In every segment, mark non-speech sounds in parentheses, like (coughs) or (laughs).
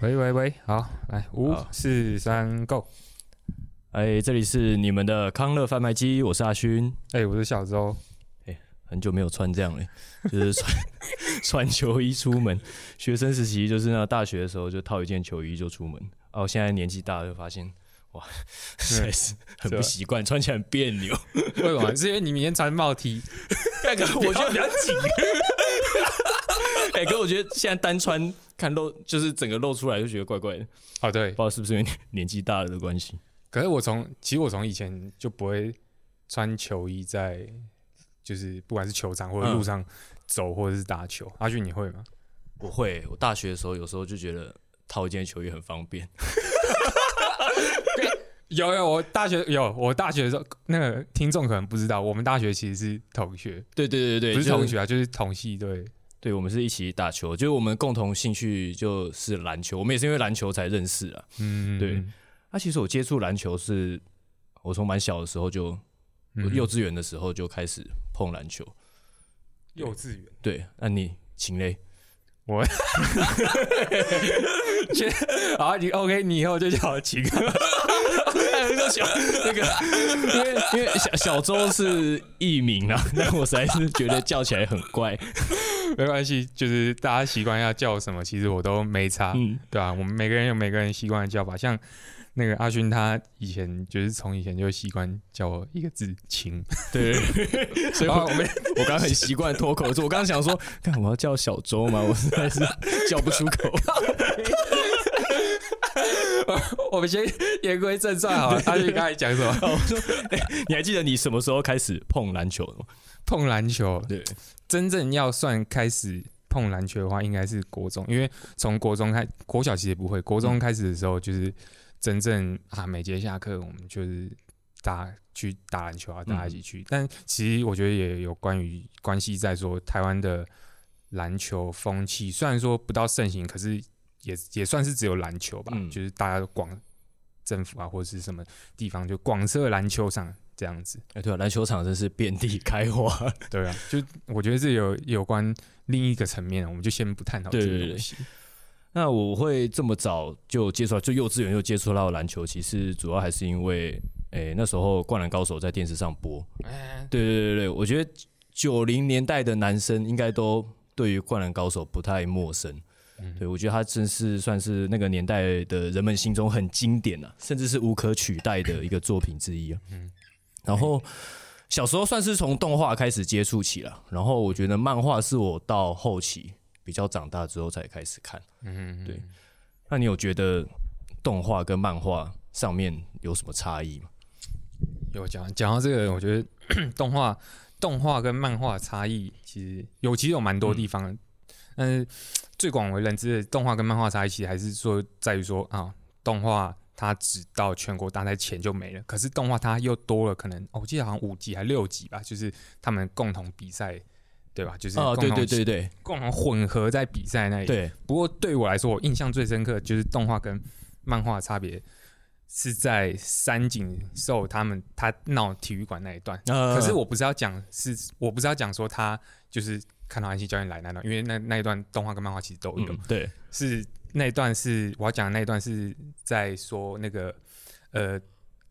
喂喂喂，好，来五好四三 Go！哎，这里是你们的康乐贩卖机，我是阿勋。哎、我是小周，很久没有穿这样了，就是穿 (laughs) 穿球衣出门。学生时期就是那大学的时候就套一件球衣就出门。哦，现在年纪大了就发现，哇，实在是很不习惯，穿起来很别扭。(laughs) 为什么？是因为你明天穿帽 T，(laughs) 那个我觉得比较紧。(laughs) 哎、可我觉得现在单穿看露，就是整个露出来就觉得怪怪的，不哦对不知，道是不是因为年年纪大了的关系。可是我从其实我从以前就不会穿球衣在，就是不管是球场或者嗯路上走或者是打球。阿俊你会吗？我会，我大学的时候有时候就觉得套一件球衣很方便。有有，我大学有我大学的时候，那个听众可能不知道，我们大学其实是同学，对对对对，不是同学啊，就是同系对。对，我们是一起打球，就是我们共同兴趣就是篮球，我们也是因为篮球才认识啊。嗯，对那、其实我接触篮球是，我从蛮小的时候就，幼稚园的时候就开始碰篮球。幼稚园，对，那你秦嘞？我，(laughs) 好，你 OK，你以后就叫我秦。就 (laughs) 小那个，因为因为小小周是艺名啊，(laughs) 但我实在是觉得叫起来很怪。(laughs) 没关系，就是大家习惯要叫什么，其实我都没差，嗯，对啊，我们每个人有每个人习惯的叫法，像那个阿勋，他以前就是从以前就习惯叫我一个字“晴对，(laughs) 所以我们 (laughs) 我刚刚很习惯脱口，我刚刚想说，看我要叫小周吗？我实在是叫不出口。(laughs) 我们先言归正传好了。阿勋刚才讲什么？我说，哎、你还记得你什么时候开始碰篮球的吗？碰篮球，对，真正要算开始碰篮球的话，应该是国中，因为从国中开，国小其实不会，国中开始的时候就是真正啊，每节下课我们就是打去打篮球啊，大家一起去。但其实我觉得也有关于关系在说，台湾的篮球风气虽然说不到盛行，可是也也算是只有篮球吧，嗯就是大家都广政府啊或者是什么地方就广设篮球场这样子。哎、对啊，篮球场真是遍地开花。对啊，就我觉得这有有关另一个层面，我们就先不探讨这个东西。那我会这么早就接触到，就幼稚园就接触到篮球，其实主要还是因为，哎、那时候《灌篮高手》在电视上播。哎，对对对对，我觉得九零年代的男生应该都对于《灌篮高手》不太陌生。嗯对，我觉得他真是算是那个年代的人们心中很经典啊，甚至是无可取代的一个作品之一啊。嗯然后小时候算是从动画开始接触起了，然后我觉得漫画是我到后期比较长大之后才开始看。嗯，对那你有觉得动画跟漫画上面有什么差异吗？有讲讲到这个，我觉得 (coughs) 动画动画跟漫画差异其实有其实有蛮多地方的，但是最广为人知的动画跟漫画差异，其实还是说在于说啊，动画它只到全国大赛前就没了，可是动画它又多了可能、哦我记得好像五集还六集吧，就是他们共同比赛。对吧？就是哦，对对对对共同混合在比赛那里。对，不过对我来说，我印象最深刻就是动画跟漫画的差别是在三井寿他们他闹体育馆那一段。呃可是我不是要讲是，我不是要讲说他就是看到安西教练来那段，因为那那一段动画跟漫画其实都有。嗯对，是那一段是我要讲的那一段是在说那个呃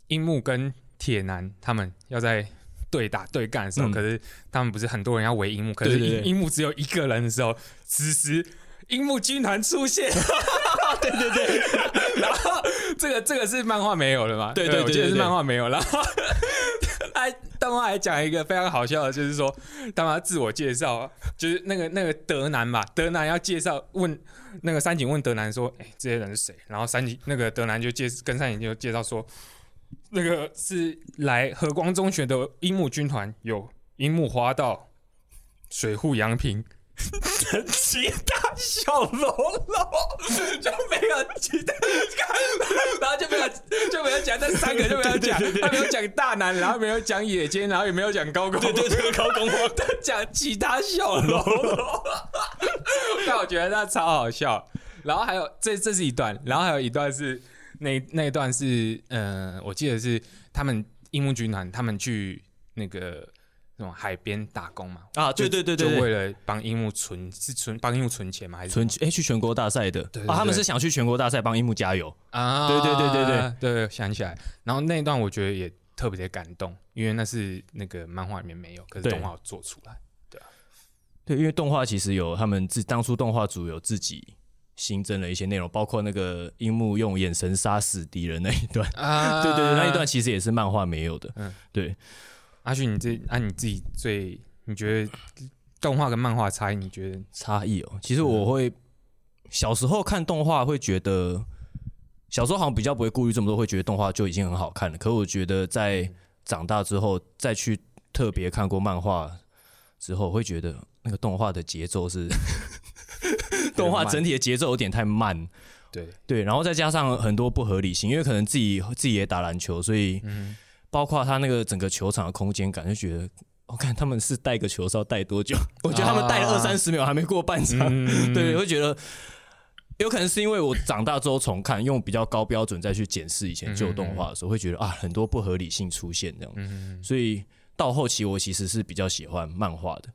樱木跟铁男他们要在对打对干的时候，嗯。可是他们不是很多人要围樱木，可是樱木只有一个人的时候，此时樱木军团出现，(laughs) 对对对，然后这个这个是漫画没有了嘛？对对对我记得是漫画没有，然后还动画还讲一个非常好笑的，就是说他们要自我介绍啊，就是那个那个德南吧，德南要介绍问那个三井问德南说：“哎、这些人是谁？”然后三井那个德南就介跟三井就介绍说，那个是来和光中学的樱木军团，有樱木花道、水户洋平。其他小喽啰就没有其他，然后就没有就没有讲那三个就没有讲，他没有讲大男，然后没有讲野间，然后也没有讲高工，对对对，高工，(laughs) 他讲其他小喽啰。(laughs) 但我觉得那超好笑。然后还有这这是一段，然后还有一段是那那一段是呃，我记得是他们樱木军团他们去那个那种海边打工嘛，啊，对对对对就为，了帮樱木存是存帮樱木存钱吗？还是存哎去全国大赛的啊，他们是想去全国大赛帮樱木加油。啊？对对对对对对，想起来。然后那一段我觉得也特别的感动，因为那是那个漫画里面没有，可是动画有做出来。对对，因为动画其实有他们自当初动画组有自己新增了一些内容，包括那个樱木用眼神杀死敌人那一段。啊 (laughs) 对对对，那一段其实也是漫画没有的。嗯对，阿旭，你这按、你自己最你觉得动画跟漫画差异，你觉得差异哦。其实我会小时候看动画会觉得，小时候好像比较不会顾虑这么多，会觉得动画就已经很好看了。可我觉得在长大之后再去特别看过漫画之后，会觉得那个动画的节奏是动画整体的节奏有点太慢。对，对，然后再加上很多不合理性，因为可能自己自己也打篮球，所以嗯，包括他那个整个球场的空间感，就觉得，我、看他们是带个球是要带多久？(laughs) 我觉得他们带二三十秒还没过半场，嗯对，会觉得有可能是因为我长大之后重看，用比较高标准再去检视以前旧动画的时候，会觉得啊很多不合理性出现这样，嗯。所以到后期我其实是比较喜欢漫画的，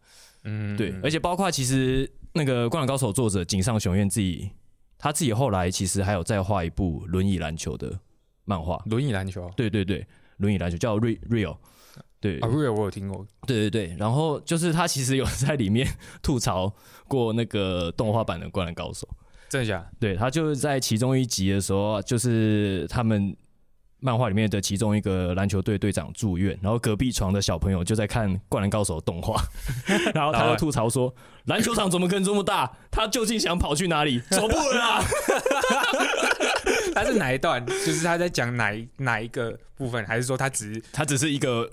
嗯对，而且包括其实那个《灌篮高手》作者井上雄彦自己，他自己后来其实还有再画一部轮椅篮球的漫画，轮椅篮球？对对对，轮椅篮球叫 Real Real，对。啊，Real 我有听过，对对对，然后就是他其实有在里面 (laughs) 吐槽过那个动画版的《灌篮高手》，真的假的？对他就是在其中一集的时候，就是他们漫画里面的其中一个篮球队队长住院，然后隔壁床的小朋友就在看《灌篮高手》动画，(laughs) 然后他就吐槽说：“篮球场怎么可能这么大？他究竟想跑去哪里？走不稳啊！” (laughs) 他是哪一段？就是他在讲哪一哪一个部分，还是说他只是他只是一个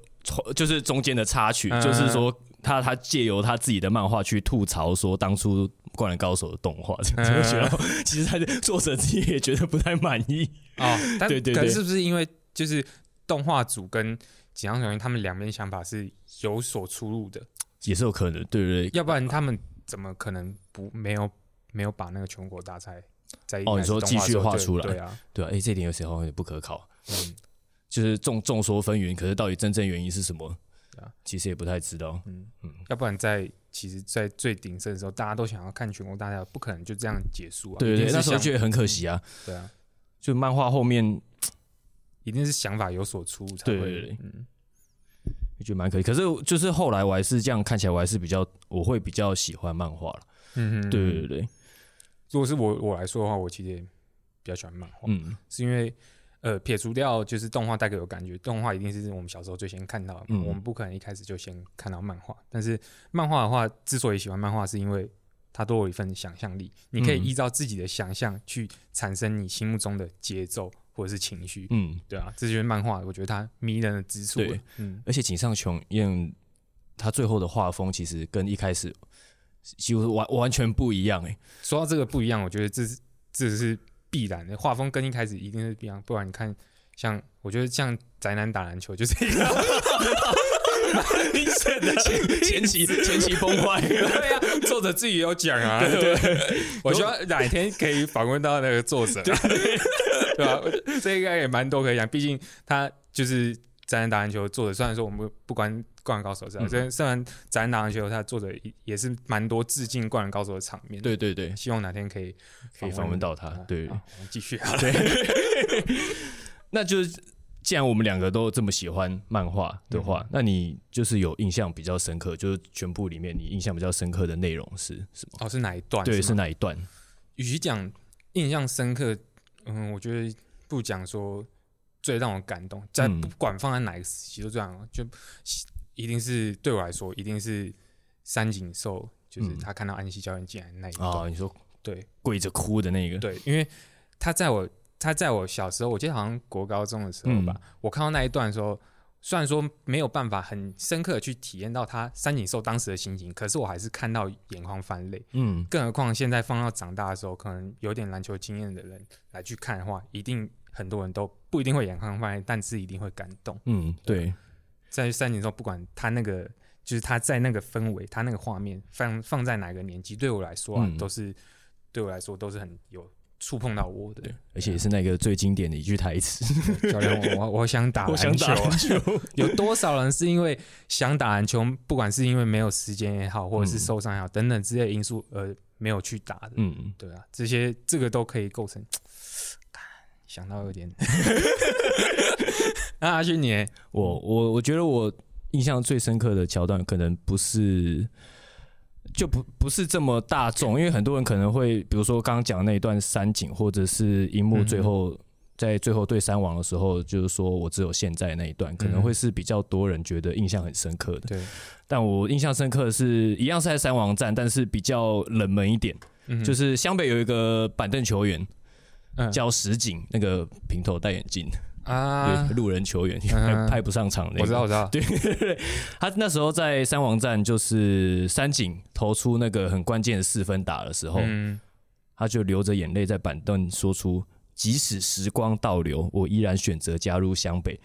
就是中间的插曲，嗯就是说他他借由他自己的漫画去吐槽说当初《灌篮高手》的动画，这样子，嗯然后其实他的作者自己也觉得不太满意。哦，但对对对可是是不是因为就是动画组跟井上雄彦他们两边想法是有所出入的？也是有可能，对不对。要不然他们怎么可能不没有没有把那个全国大赛在一哦你说继续画出来对啊，对啊，哎、这点有时候有点不可靠，嗯就是众众说纷纭，可是到底真正原因是什么？其实也不太知道。嗯嗯要不然在其实，在最鼎盛的时候，大家都想要看全国大赛，不可能就这样结束啊！对对那时候觉得很可惜啊，对啊，就漫画后面一定是想法有所出才会对。对对嗯。我觉得蛮可以，可是就是后来我还是这样看起来，我还是比较我会比较喜欢漫画了。嗯哼。对对对，如果是我我来说的话，我其实也比较喜欢漫画，嗯。是因为呃撇除掉就是动画带给我感觉，动画一定是我们小时候最先看到的，嗯。我们不可能一开始就先看到漫画。但是漫画的话，之所以喜欢漫画，是因为它多有一份想象力，你可以嗯。依照自己的想象去产生你心目中的节奏或者是情绪。嗯，对啊，这就是漫画，我觉得它迷人的之处。对。嗯，而且井上雄彦他最后的画风其实跟一开始几乎完完全不一样哎、说到这个不一样，我觉得这是这是必然的，画风跟一开始一定是不一样，不然你看，像我觉得像宅男打篮球就是一个 (laughs) 明显的前前期前期崩坏。(laughs) 对呀、作者自己有讲啊，(laughs) 对。对，(laughs) 我希望哪一天可以访问到那个作者，对。(laughs) 吧、我这应该也蛮多可以讲，毕竟他就是宅男打篮球的作者，虽然说我们不关《灌篮高手》这样，嗯。虽虽然宅男打篮球他的作者也也是蛮多致敬《灌篮高手》的场面，，对对对，希望哪天可以可以访问到他啊对。我们继续啊，对，那就是既然我们两个都这么喜欢漫画的话，那你就是有印象比较深刻，就是全部里面你印象比较深刻的内容是什么？哦是哪一段？对，吗是哪一段？与其讲印象深刻，嗯，我觉得不讲说最让我感动，在嗯不管放在哪个时期都这样，就一定是对我来说，一定是三井寿，就是嗯他看到安西教练进来那一段，啊，你说对跪着哭的那个？对，因为他在我他在我小时候，我记得好像国高中的时候吧，嗯我看到那一段的时候。虽然说没有办法很深刻的去体验到他三井寿当时的心情，可是我还是看到眼眶泛泪。嗯，更何况现在放到长大的时候，可能有点篮球经验的人来去看的话，一定很多人都不一定会眼眶泛泪，但是一定会感动。嗯，对，在三井寿，不管他那个就是他在那个氛围，他那个画面放放在哪个年纪，对我来说啊，嗯都是对我来说都是很有触碰到我的。而且也是那个最经典的一句台词，(laughs) 教练，我我我想打篮球啊，(laughs) 打球。(laughs) 有多少人是因为想打篮球，不管是因为没有时间也好，或者是嗯受伤也好，等等之类的因素而没有去打的？嗯，对啊，这些这个都可以构成。(tsk) 想到有点，那阿勋你我我我觉得我印象最深刻的桥段，可能不是就不不是这么大众，因为很多人可能会，比如说刚刚讲的那一段山景，或者是樱木嗯最后、在最后对山王的时候，就是说我只有现在那一段，可能会是比较多人觉得印象很深刻的。对，但我印象深刻的是一样是在山王站，但是比较冷门一点，嗯就是湘北有一个板凳球员嗯。叫石井，那个平头戴眼镜，啊，，路人球员 (laughs) 嗯派不上场那个。我知道，我知道，(laughs) 对，他那时候在三王战，就是三井投出那个很关键的四分打的时候，嗯，他就流着眼泪在板凳说出：“即使时光倒流，我依然选择加入湘北。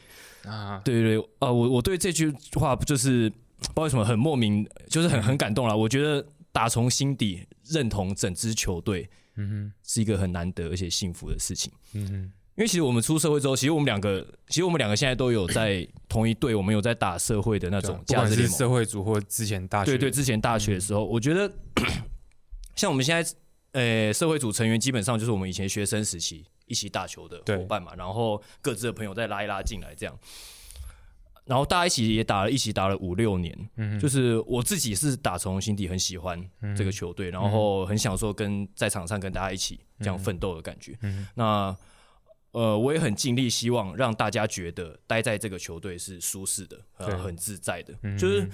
啊”，对对对，啊、我我对这句话就是不知道为什么很莫名，就是很很感动了。我觉得打从心底认同整支球队嗯是一个很难得而且幸福的事情。嗯哼，因为其实我们出社会之后，其实我们两个，其实我们两个现在都有在 (clears throat) 同一队，我们有在打社会的那种不管是价值联盟。社会组或之前大学，对对，之前大学的时候，我觉得像我们现在呃社会组成员，基本上就是我们以前学生时期一起打球的对伙伴嘛，然后各自的朋友再拉一拉进来这样。然后大家一起也打了，一起打了五六年，嗯，就是我自己是打从心底很喜欢这个球队，然后很享受跟在场上跟大家一起这样奋斗的感觉。嗯那呃，我也很尽力，希望让大家觉得待在这个球队是舒适的，呃，很自在的。嗯。就是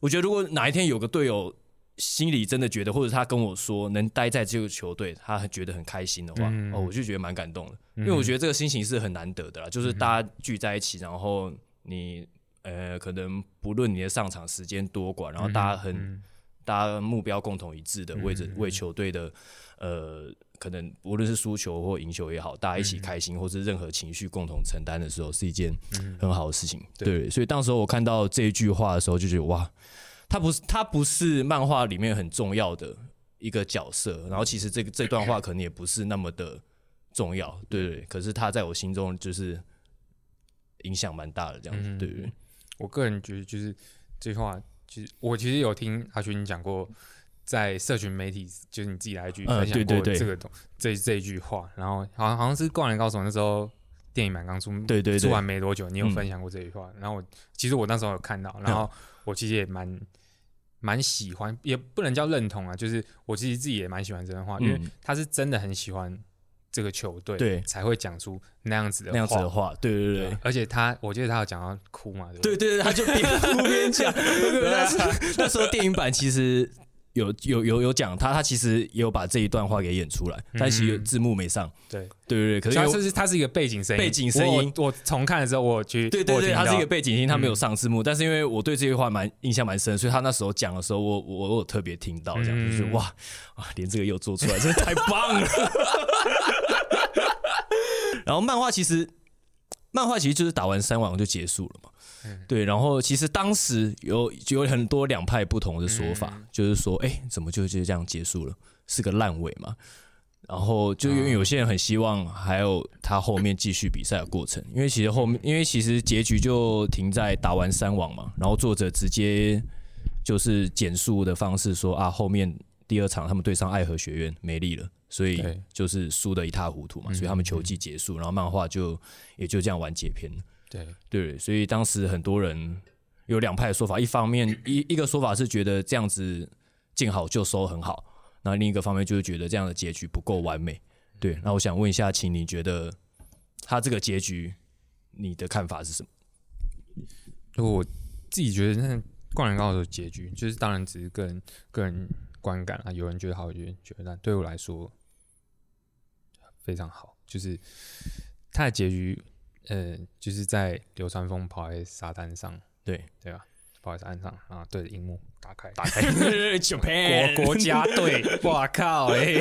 我觉得，如果哪一天有个队友心里真的觉得，或者他跟我说能待在这个球队，他很觉得很开心的话，嗯哦，我就觉得蛮感动的，因为我觉得这个心情是很难得的啦，就是大家聚在一起，然后你呃，可能不论你的上场时间多寡，然后大家很、嗯。大家目标共同一致的，为着为球队的呃，可能无论是输球或赢球也好，大家一起开心，或是任何情绪共同承担的时候，是一件很好的事情。对对，所以当时候我看到这一句话的时候，就觉得哇，他不是他不是漫画里面很重要的一个角色，然后其实这个这段话可能也不是那么的重要，对。可是他在我心中就是影响蛮大的，这样子，嗯对对对。我个人觉得就是这句话，其实我其实有听阿勋讲过，在社群媒体，就是你自己来一句分享过这个东、这这一句话，然后好像好像是《灌篮高手》那时候电影版刚出，对对对。出完没多久，你有嗯。分享过这句话，然后我其实我那时候有看到，然后我其实也蛮蛮喜欢，也不能叫认同啊，就是我其实自己也蛮喜欢这段话，因为嗯。他是真的很喜欢这个球队，对。才会讲出那样子的那样子的话。话，对对。对对，而且他，我记得他有讲到哭嘛，对不对？对他就边哭边讲。(laughs) (laughs) 那时候电影版其实有有有有讲他，他其实也有把这一段话给演出来，但其实字幕没上。对，对对对，可是因为它是它是一个背景声音，背景声音我我重看的时候，我有去对对对，我有听到它是一个背景音，他没有上字幕，但是因为我对这句话蛮印象蛮深，所以他那时候讲的时候，我我我有特别听到，这样嗯就是哇啊，连这个又做出来，真的太棒了。(laughs) 然后漫画其实漫画其实就是打完三网就结束了嘛。嗯对，然后其实当时有有很多两派不同的说法，嗯就是说，哎、怎么就就这样结束了？是个烂尾嘛？然后就因为哦有些人很希望还有他后面继续比赛的过程，因为其实后面因为其实结局就停在打完三网嘛，然后作者直接就是简述的方式说啊，后面第二场他们对上爱河学院没力了，所以就是输得一塌糊涂嘛，所以他们球季结束，然后漫画就也就这样完结篇了。对，对，所以当时很多人有两派的说法，一方面一一个说法是觉得这样子见好就收很好，那另一个方面就是觉得这样的结局不够完美。对，那我想问一下，请你觉得他这个结局你的看法是什么？我自己觉得那《灌篮高手》结局，就是当然只是个人个人观感啊，有人觉得好，有人觉得烂。对我来说非常好，就是它的结局，呃，就是在流川枫跑在沙滩上，对对吧？跑在沙滩上啊，对着荧幕打开，打开 Japan (laughs) 国国家队，(laughs) 哇靠嘞！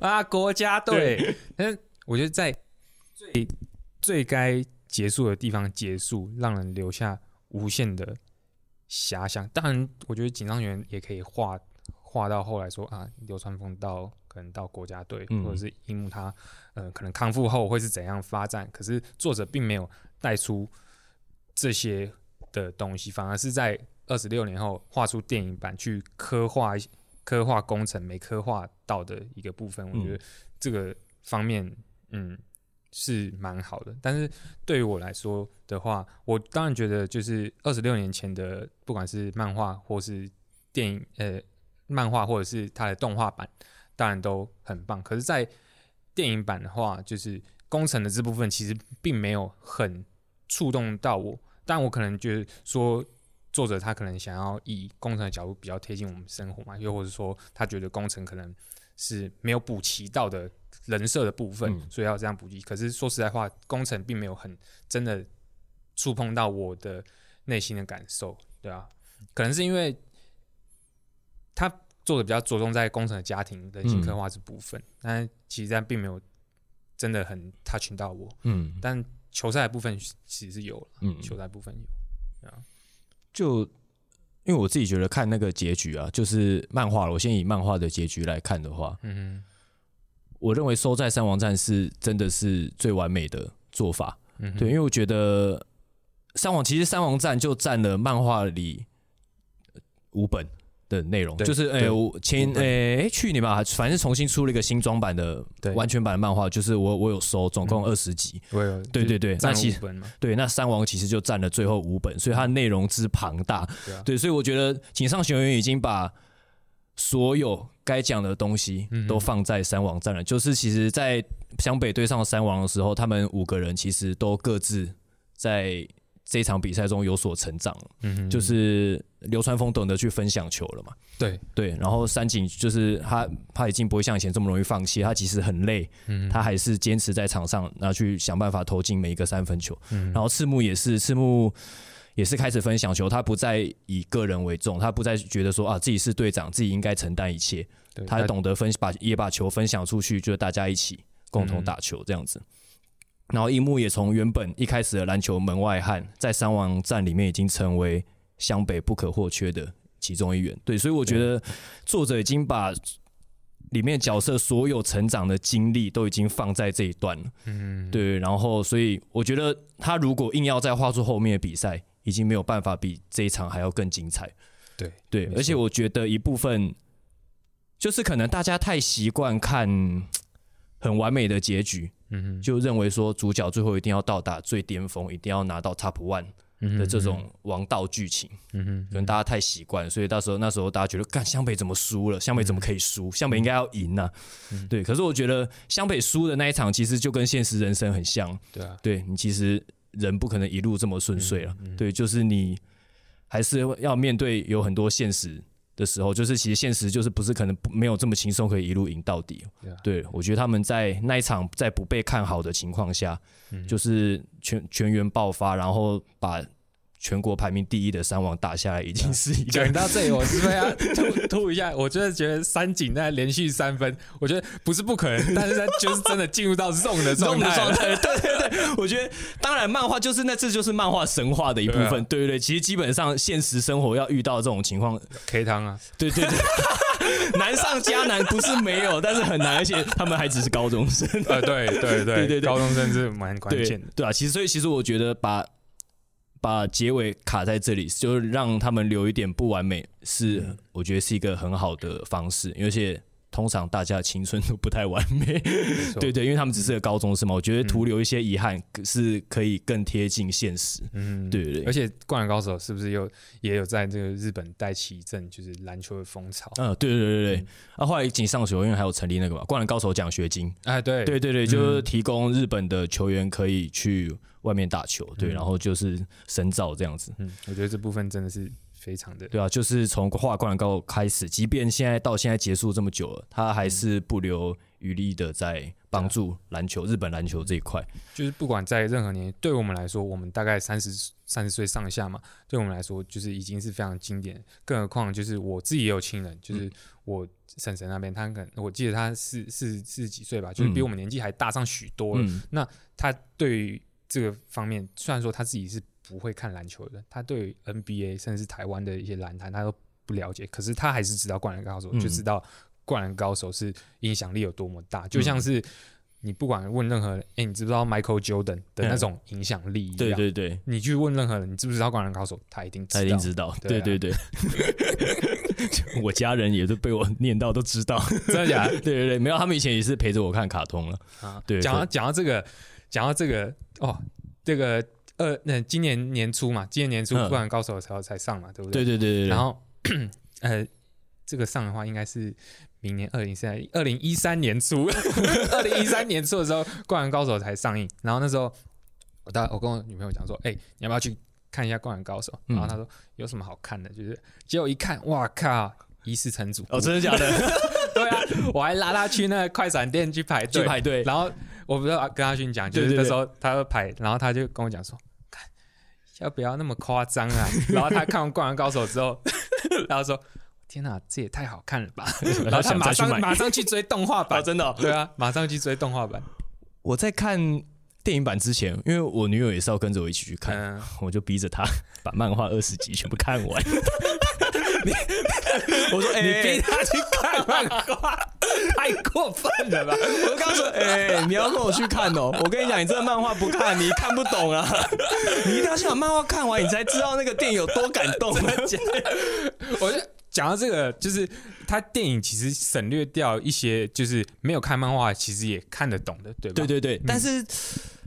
啊，国家队，但是我觉得在最最该结束的地方结束，让人留下无限的遐想。当然，我觉得紧张员也可以画画到后来说啊，流川枫到可能到国家队，嗯或者是樱木他呃可能康复后会是怎样发展。可是作者并没有带出这些的东西，反而是在二十六年后画出电影版去刻画一刻画工程没刻画到的一个部分。我觉得这个方面，嗯，是蛮好的。但是对于我来说的话，我当然觉得就是二十六年前的，不管是漫画或是电影，呃，漫画或者是它的动画版，当然都很棒。可是，在电影版的话，就是工程的这部分其实并没有很触动到我。但我可能觉得说，作者他可能想要以工程的角度比较贴近我们生活嘛，又或者说他觉得工程可能是没有补齐到的人设的部分，嗯所以要这样补齐。可是说实在话，工程并没有很真的触碰到我的内心的感受，对啊，可能是因为他做的比较着重在工程的家庭人性刻画这部分，但其实这样并没有真的很 touch 到我。嗯但球赛的部分其实是有了，嗯，球赛部分有，就因为我自己觉得看那个结局啊，就是漫画了。我先以漫画的结局来看的话，嗯我认为收在三王战是真的是最完美的做法。嗯对，因为我觉得三王其实三王战就占了漫画里五本的内容，就是诶、前诶、诶去年吧，反正重新出了一个新装版的对完全版的漫画，就是我我有收，总共嗯二十集。对对对那其实对，那三王其实就占了最后五本，所以它内容之庞大。对啊，对，所以我觉得井上雄彦已经把所有该讲的东西都放在三王占了。就是其实，在湘北对上三王的时候，他们五个人其实都各自在这场比赛中有所成长。就是流川枫懂得去分享球了嘛。对，对，然后三井就是他，他已经不会像以前这么容易放弃。他即使很累，嗯他还是坚持在场上，然后去想办法投进每一个三分球。嗯然后赤木也是，赤木也是开始分享球，他不再以个人为重，他不再觉得说啊自己是队长，自己应该承担一切，他懂得分把也把球分享出去，就是大家一起共同嗯打球这样子。然后樱木也从原本一开始的篮球门外汉，在三王战里面已经成为湘北不可或缺的其中一员。对，所以我觉得作者已经把里面角色所有成长的经历都已经放在这一段了。嗯，对，然后所以我觉得他如果硬要再画出后面的比赛，已经没有办法比这一场还要更精彩。对对，而且我觉得一部分就是可能大家太习惯看很完美的结局，嗯哼，就认为说主角最后一定要到达最巅峰，一定要拿到 Top One 的这种王道剧情，嗯哼，可能大家太习惯，所以到时候那时候大家觉得，干湘北怎么输了？湘北怎么可以输？湘北应该要赢呐、嗯对，可是我觉得湘北输的那一场，其实就跟现实人生很像。对啊，对你其实人不可能一路这么顺遂了，嗯嗯。对，就是你还是要面对有很多现实的时候，就是其实现实就是不是可能不没有这么轻松可以一路赢到底。对我觉得他们在那一场在不被看好的情况下，嗯就是全全员爆发，然后把全国排名第一的三王打下来，已经是一个讲到这里，我是不是要 (laughs) 吐吐一下？我真的觉得三井在连续三分，我觉得不是不可能，但是他就是真的进入到 zone 的状 zone 的态。状态，对对对，我觉得当然漫画就是那这就是漫画神话的一部对啊分，对对对，其实基本上现实生活要遇到这种情况，K 汤啊，对对对，(laughs) 难上加难，不是没有，但是很难，而且他们还只是高中生，呃，对对对 (laughs) 对对对高中生是蛮关键的。对啊，其实所以其实我觉得把把结尾卡在这里，就是让他们留一点不完美，是、嗯我觉得是一个很好的方式，而且。通常大家的青春都不太完美，对，对，因为他们只是个高中生嘛，我觉得徒留一些遗憾是可以更贴近现实。嗯，对对对而且《灌篮高手》是不是又也有在这个日本带起一阵就是篮球的风潮？嗯，对对对对对。啊，后来井上学因为还有成立那个嘛，灌篮高手奖学金。哎，对对对对，就是提供日本的球员可以去外面打球，对，嗯然后就是深造这样子。嗯，我觉得这部分真的是非常的对啊，就是从画灌篮高手开始，即便现在到现在结束这么久了，他还是不留余力的在帮助篮球、日本篮球这一块。就是不管在任何年，对我们来说，我们大概三十三十岁上下嘛，对我们来说就是已经是非常经典。更何况就是我自己也有亲人，就是我婶婶那边，他可能我记得他是四四十几岁吧，就是比嗯我们年纪还大上许多了。嗯他对于这个方面，虽然说他自己是不会看篮球的人，他对 NBA 甚至是台湾的一些篮坛他都不了解，可是他还是知道《灌篮高手》，嗯就知道灌篮高手是影响力有多么大，嗯就像是你不管问任何人，哎、你知不知道 Michael Jordan 的那种影响力一样？对对对，你去问任何人，你知不知道灌篮高手，他一定知道。他一定知道。对啊对对对，(laughs) 我家人也都被我念到都知道。(laughs) 真的假的？(laughs) 对对对，没有，他们以前也是陪着我看卡通了。啊，对讲到讲到这个，讲到这个哦，这个二那今年年初嘛，今年年初嗯《灌篮高手》才才上嘛，对不对？对对对对对，然后呃，这个上的话应该是明年二零三二零一三年初，(laughs) 二零一三年初的时候，《灌篮高手》才上映。然后那时候我大我跟我女朋友讲说，哎、你要不要去看一下《灌篮高手》？嗯然后她说有什么好看的？就是结果一看，哇靠！一世成主哦，真的假的？(laughs) 对啊，我还拉他去那个快闪店去排队去排队，然后我不知道跟阿勋讲，就是那时候他要排，然后他就跟我讲说，看要不要那么夸张啊？然后他看完《灌篮高手》之后，(laughs) 然后说，天哪，这也太好看了吧！然后他马想再去买上马上去追动画啊，版，真的哦。对啊，马上去追动画版。(laughs) 我在看电影版之前，因为我女友也是要跟着我一起去看，嗯，我就逼着她 (laughs) 把漫画二十集全部看完。(laughs) 我说：“哎、你逼他去看漫画，太过分了吧？我刚说，哎、你要跟我去看哦。我跟你讲，你这个漫画不看，你看不懂啊。你一定要先把漫画看完，你才知道那个电影有多感动。我就讲到这个，就是他电影其实省略掉一些，就是没有看漫画，其实也看得懂的，对吧？对对对，但是。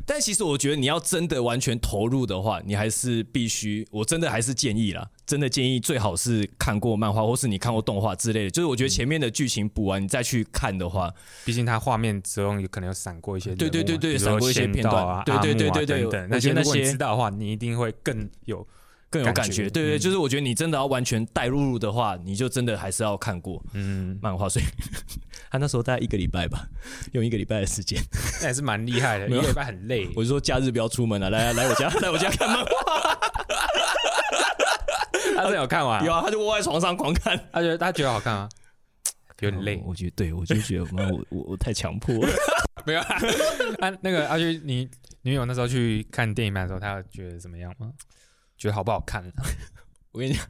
但其实我觉得你要真的完全投入的话，你还是必须，我真的还是建议啦，真的建议最好是看过漫画，或是你看过动画之类的。就是我觉得前面的剧情补完，你再去看的话，毕竟它画面之中有可能有闪过一些对对对对闪过一些片段啊，对对对对对那些如果你觉得那些知道的话，你一定会更有更有感感觉觉。对对，嗯就是我觉得你真的要完全带入的话，你就真的还是要看过嗯，漫画。所以 (laughs) 他那时候大概一个礼拜吧，用一个礼拜的时间，那 (laughs) 也是蛮厉害的，一个礼拜很累。我就说假日不要出门了，来来我家来我家 (laughs) 看漫画。他真的有看完啊，有啊，他就窝在床上狂看。他觉得他觉得好看啊？有点累，我觉得对，我就觉得妈，我我我太强迫了。没有啊？啊那个阿勋，你女友那时候去看电影版的时候，她有觉得怎么样吗？觉得好不好看？(laughs) 我跟你讲，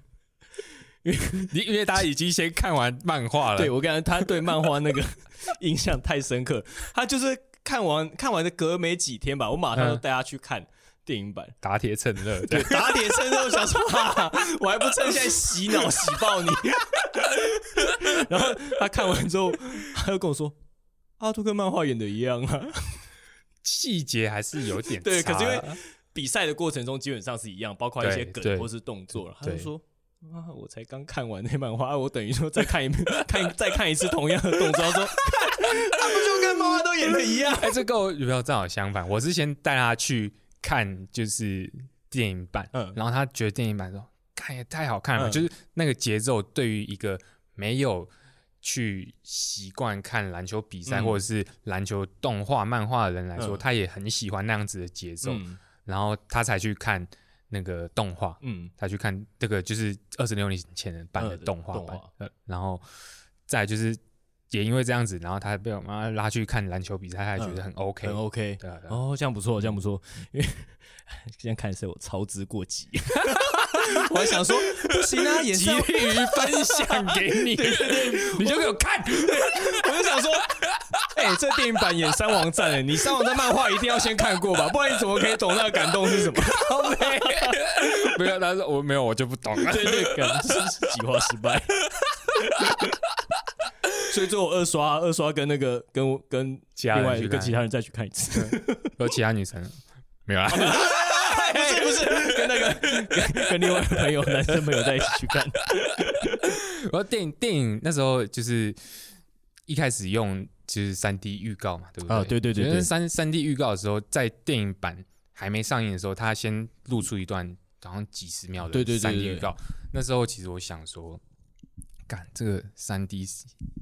你因为他已经先看完漫画了，对我感觉他对漫画那个 (laughs) 印象太深刻，他就是看完看完的隔没几天吧，我马上就嗯带他去看电影版。打铁趁热，对，打铁趁热，我想说，哈，我还不趁现在洗脑洗爆你。(laughs) 然后他看完之后，他就跟我说：“阿兔跟漫画演的一样啊。细节还是有点对可是因为差啊比赛的过程中基本上是一样，包括一些梗或是动作。他就对说：“啊，我才刚看完那漫画，我等于说再看一遍，(laughs) 看再看一次同样的动作。”他说：“他不就跟漫画都演的一样？(laughs) 哎、这跟我女朋友正好相反，我是先带她去看就是电影版，嗯。然后她觉得电影版说看也太好看了，嗯。就是那个节奏对于一个没有去习惯看篮球比赛、嗯。或者是篮球动画、漫画的人来说，嗯。他也很喜欢那样子的节？”奏，嗯然后他才去看那个动画，嗯，他去看这个就是二十六年前的版的嗯动画版，呃，然后再就是也因为这样子，然后他被我妈拉去看篮球比赛，他也觉得很 OK，、很 OK。对啊，对啊。哦，这样不错，这样不错，(laughs) 因为现在看的是我操之过急，(laughs) 我还想说不行啊，演极上力于分享给你，(laughs) 你就给我看，我就想说，哎、这电影版演三王战，哎，你三王战漫画一定要先看过吧，不然你怎么可以懂那个感动是什么？(laughs) (laughs) 没有，他说我没有，我就不懂了。对对，感是计划失败。(laughs) 所以最后二刷，二刷跟那个跟我跟其他另外人跟其他人再去看一次，有其他女生没有啊？不是不是跟那个跟跟另外朋友男生朋友在一起去看。然后电影电影那时候就是一开始用就是三 D 预告嘛，对不对？啊对对对对三三 D 预告的时候，在电影版还没上映的时候，他先露出一段好像几十秒的三 D 对对预告。那时候其实我想说，干这个三 D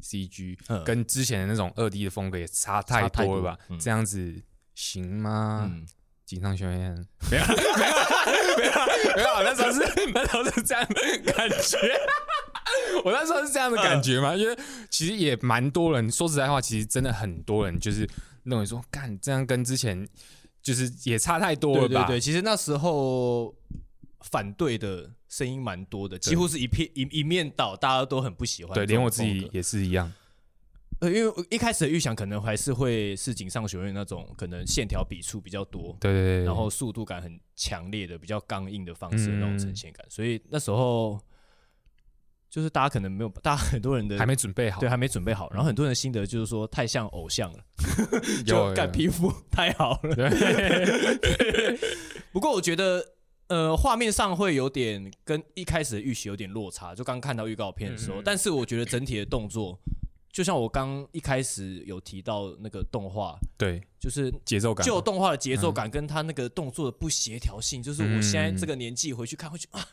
CG 嗯跟之前的那种二 D 的风格也差太多了吧？嗯这样子行吗？嗯，锦上学院没有没有没有没有，那时候是那时候是这样的感觉。(laughs) 我那时候是这样的感觉嘛，因为其实也蛮多人，说实在话，其实真的很多人就是认为说，干这样跟之前就是也差太多了吧？对对对，其实那时候反对的声音蛮多的，几乎是一片一一面倒，大家都很不喜欢对。连我自己也是一样。呃，因为一开始的预想可能还是会是井上学院那种可能线条笔触比较多，对对对，然后速度感很强烈的、比较刚硬的方式的那种嗯呈现感，所以那时候就是大家可能没有，(laughs) 大家很多人的还没准备好，对还没准备好，然后很多人的心得就是说太像偶像了，(laughs) 就干皮肤太好了。(laughs) 不过我觉得。呃，画面上会有点跟一开始的预期有点落差，就刚看到预告片的时候，但是我觉得整体的动作，就像我刚一开始有提到那个动画，对。就是节奏感嘛，就动画的节奏感跟他那个动作的不协调性，就是我现在这个年纪回去看，会觉得啊，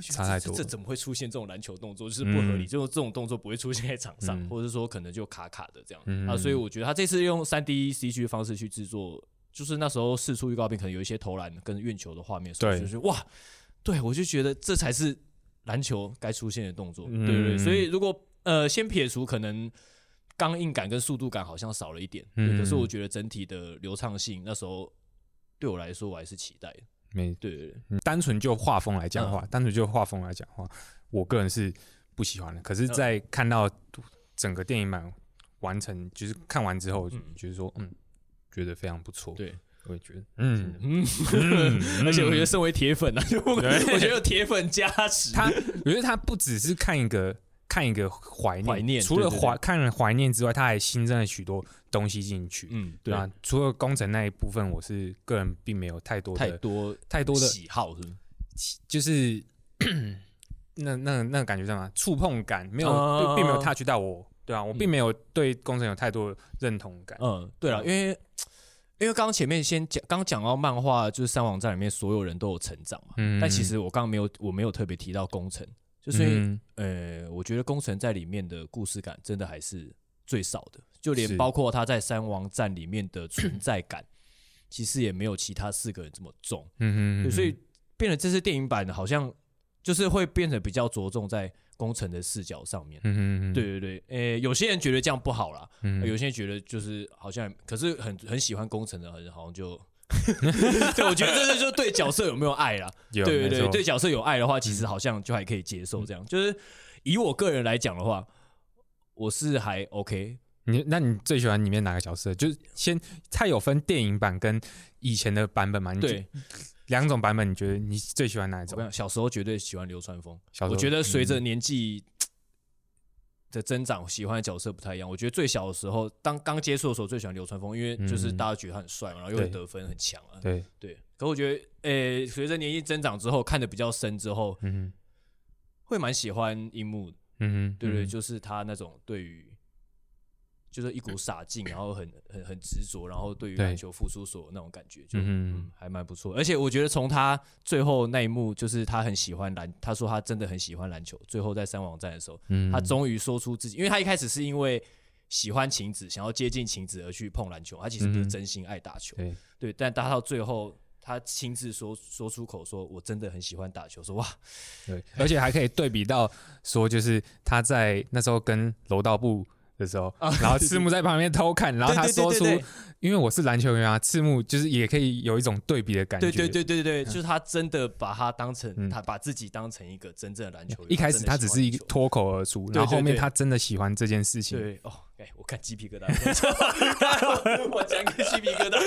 差太多这怎么会出现这种篮球动作，就是不合理，嗯。就是这种动作不会出现在场上，嗯。或者是说可能就卡卡的这样、嗯啊，所以我觉得他这次用三 D CG 的方式去制作，就是那时候试出预告片，可能有一些投篮跟运球的画面的时候，对。就是哇，对我就觉得这才是篮球该出现的动作，嗯对不对，所以如果呃先撇除可能。刚硬感跟速度感好像少了一点，对，嗯可是我觉得整体的流畅性那时候对我来说我还是期待的。没对对对，嗯单纯就画风来讲嗯。话，单纯就画风来讲话，我个人是不喜欢的。可是，嗯。在看到整个电影版完成，就是看完之后，就嗯。觉得说，嗯，觉得非常不错。对，我也觉得，嗯，嗯，嗯。(laughs) 而且我觉得身为铁粉啊，就我觉得有铁粉加持。他，我觉得他不只是看一个看一个怀念，怀念除了怀看了怀念之外，他还新增了许多东西进去。嗯，对对啊，除了工程那一部分，我是个人并没有太多的太多太多的喜好是不是？就是 (coughs) 那那那个感觉叫什么？触碰感没有，哦并并没有 touch 到我，对啊，我嗯并没有对工程有太多的认同感。嗯，对了，因为因为刚刚前面先讲，刚讲到漫画，就是三网站里面所有人都有成长嘛，嗯但其实我刚刚没有，我没有特别提到工程，就是呃，我觉得工程在里面的故事感真的还是最少的，就连包括他在三王战里面的存在感，其实也没有其他四个人这么重。嗯嗯，所以变得这次电影版的好像就是会变得比较着重在工程的视角上面。嗯嗯，对对对，呃，有些人觉得这样不好啦，嗯有些人觉得就是好像，可是很很喜欢工程的人好像就。(laughs) 对，我觉得这是就对角色有没有爱啦。有对对对，对角色有爱的话，其实好像就还可以接受这样。就是以我个人来讲的话，我是还 OK。你那你最喜欢里面哪个角色？就是先，它有分电影版跟以前的版本嘛？对，两种版本，你觉得你最喜欢哪一种？小时候绝对喜欢流川枫。小时候我觉得随着嗯年纪的增长，喜欢的角色不太一样。我觉得最小的时候，当刚接触的时候，最喜欢流川枫，因为就是嗯大家觉得他很帅嘛，然后又会得分很强啊。对，对，可我觉得，诶、随着年纪增长之后，看的比较深之后，嗯会蛮喜欢樱木的。嗯对对，就是他那种对于。就是一股傻劲，然后很很很执着，然后对于篮球付出所有那种感觉，就还蛮不错。而且我觉得从他最后那一幕，就是他很喜欢篮，他说他真的很喜欢篮球。最后在三网站的时候，嗯他终于说出自己，因为他一开始是因为喜欢晴子，想要接近晴子而去碰篮球，他其实不是真心爱打球，对对。但打到最后，他亲自说说出口说，我真的很喜欢打球，说哇，对，而且还可以对比到说，就是他在那时候跟楼道部的时候，然后赤木在旁边偷看，然后他说出因为我是篮球员啊，赤木就是也可以有一种对比的感觉。对对对对对，就是他真的把他当成、嗯他把自己当成一个真正的篮球员。一开始他只是一个个脱口而出，然后后面他真的喜欢这件事情。对哦，哎，我看鸡皮疙瘩，(laughs) 我讲个鸡皮疙瘩。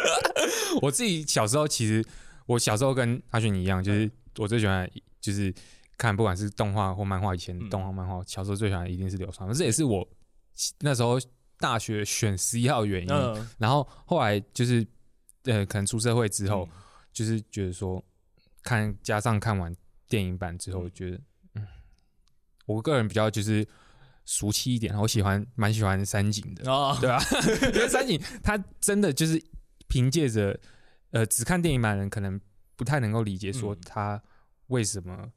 (laughs) 我自己小时候其实，我小时候跟阿轩一样，嗯就是我最喜欢就是看不管是动画或漫画，以前嗯。动画漫画，小时候最喜欢的一定是流川枫，这也是我那时候大学选十一号的原因。嗯，然后后来就是呃，可能出社会之后，嗯就是觉得说看加上看完电影版之后，嗯。觉得嗯，我个人比较就是俗气一点，我喜欢蛮喜欢三井的，哦，对啊 (laughs) (laughs) 因为三井他真的就是凭借着呃，只看电影版的人可能不太能够理解说嗯。他为什么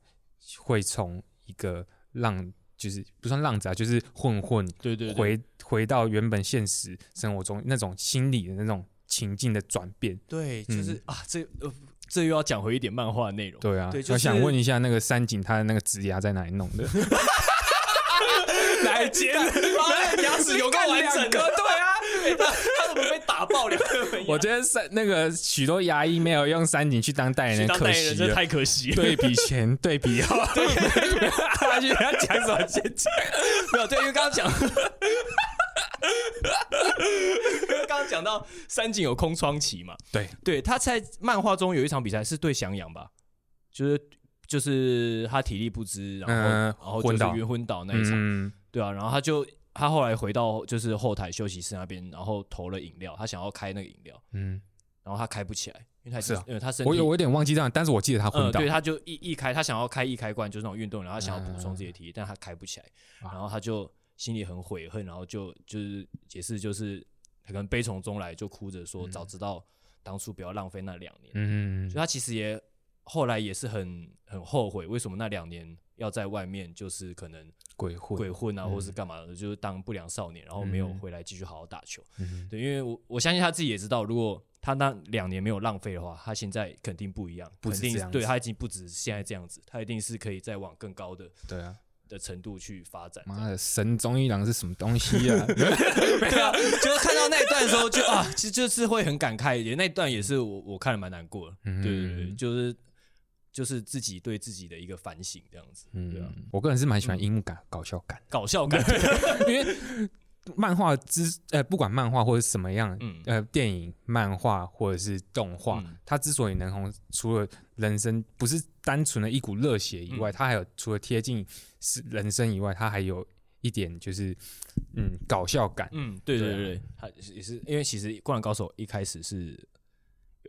会从一个浪。就是不算浪子啊，就是混混，对对对，回回到原本现实生活中那种心理的那种情境的转变。对，就是、嗯啊，这呃，这又要讲回一点漫画的内容。对啊，对就是我想问一下，那个山井他的那个指牙在哪里弄的？(laughs) 来接，牙齿有够完整的。(laughs) 对啊，(laughs) 对他他怎么被打爆两个？(laughs) 我觉得三那个许多牙医没有用三井去当代言人，可惜太可惜了。对比前，(laughs) 对比后，他去要讲什么先讲？没有对，因为刚刚讲，因为刚刚讲到三井有空窗期嘛，对，对，他在漫画中有一场比赛是对翔阳吧，就是就是他体力不支，然后、嗯然后就是晕昏倒那一场，嗯，对啊，然后他就他后来回到就是后台休息室那边，然后投了饮料，他想要开那个饮料，嗯，然后他开不起来，因为他是啊。因为他身体我有我有点忘记这样，但是我记得他昏嗯，倒对，，他就一一开，他想要开一开罐，就是那种运动，然后他想要补充自己的体力，但他开不起来，啊。然后他就心里很悔恨，然后就就是解释就是可能悲从中来，就哭着说，早知道当初不要浪费那两年，嗯。所以他其实也后来也是很很后悔，为什么那两年要在外面就是可能鬼混，鬼混啊，嗯或是干嘛的，就是当不良少年，然后没有嗯回来继续好好打球。嗯对，因为我我相信他自己也知道，如果他那两年没有浪费的话，他现在肯定不一样，不肯定对他已经不止现在这样子，他一定是可以再往更高的对啊，的程度去发展。妈的，神中一郎是什么东西啊？(laughs) (laughs) 对啊，就是看到那一段的时候就啊，其实就是会很感慨一点。那一段也是我我看了蛮难过的，嗯对对对，就是就是自己对自己的一个反省这样子，对啊，嗯，我个人是蛮喜欢樱木感搞笑感，搞笑感，(laughs) 因为漫画之呃，不管漫画或者什么样，嗯呃，电影、漫画或者是动画，嗯它之所以能红，除了人生不是单纯的一股热血以外，嗯它还有除了贴近是人生以外，它还有一点就是嗯搞笑感。嗯，对对对啊对对，他也是因为其实《灌篮高手》一开始是。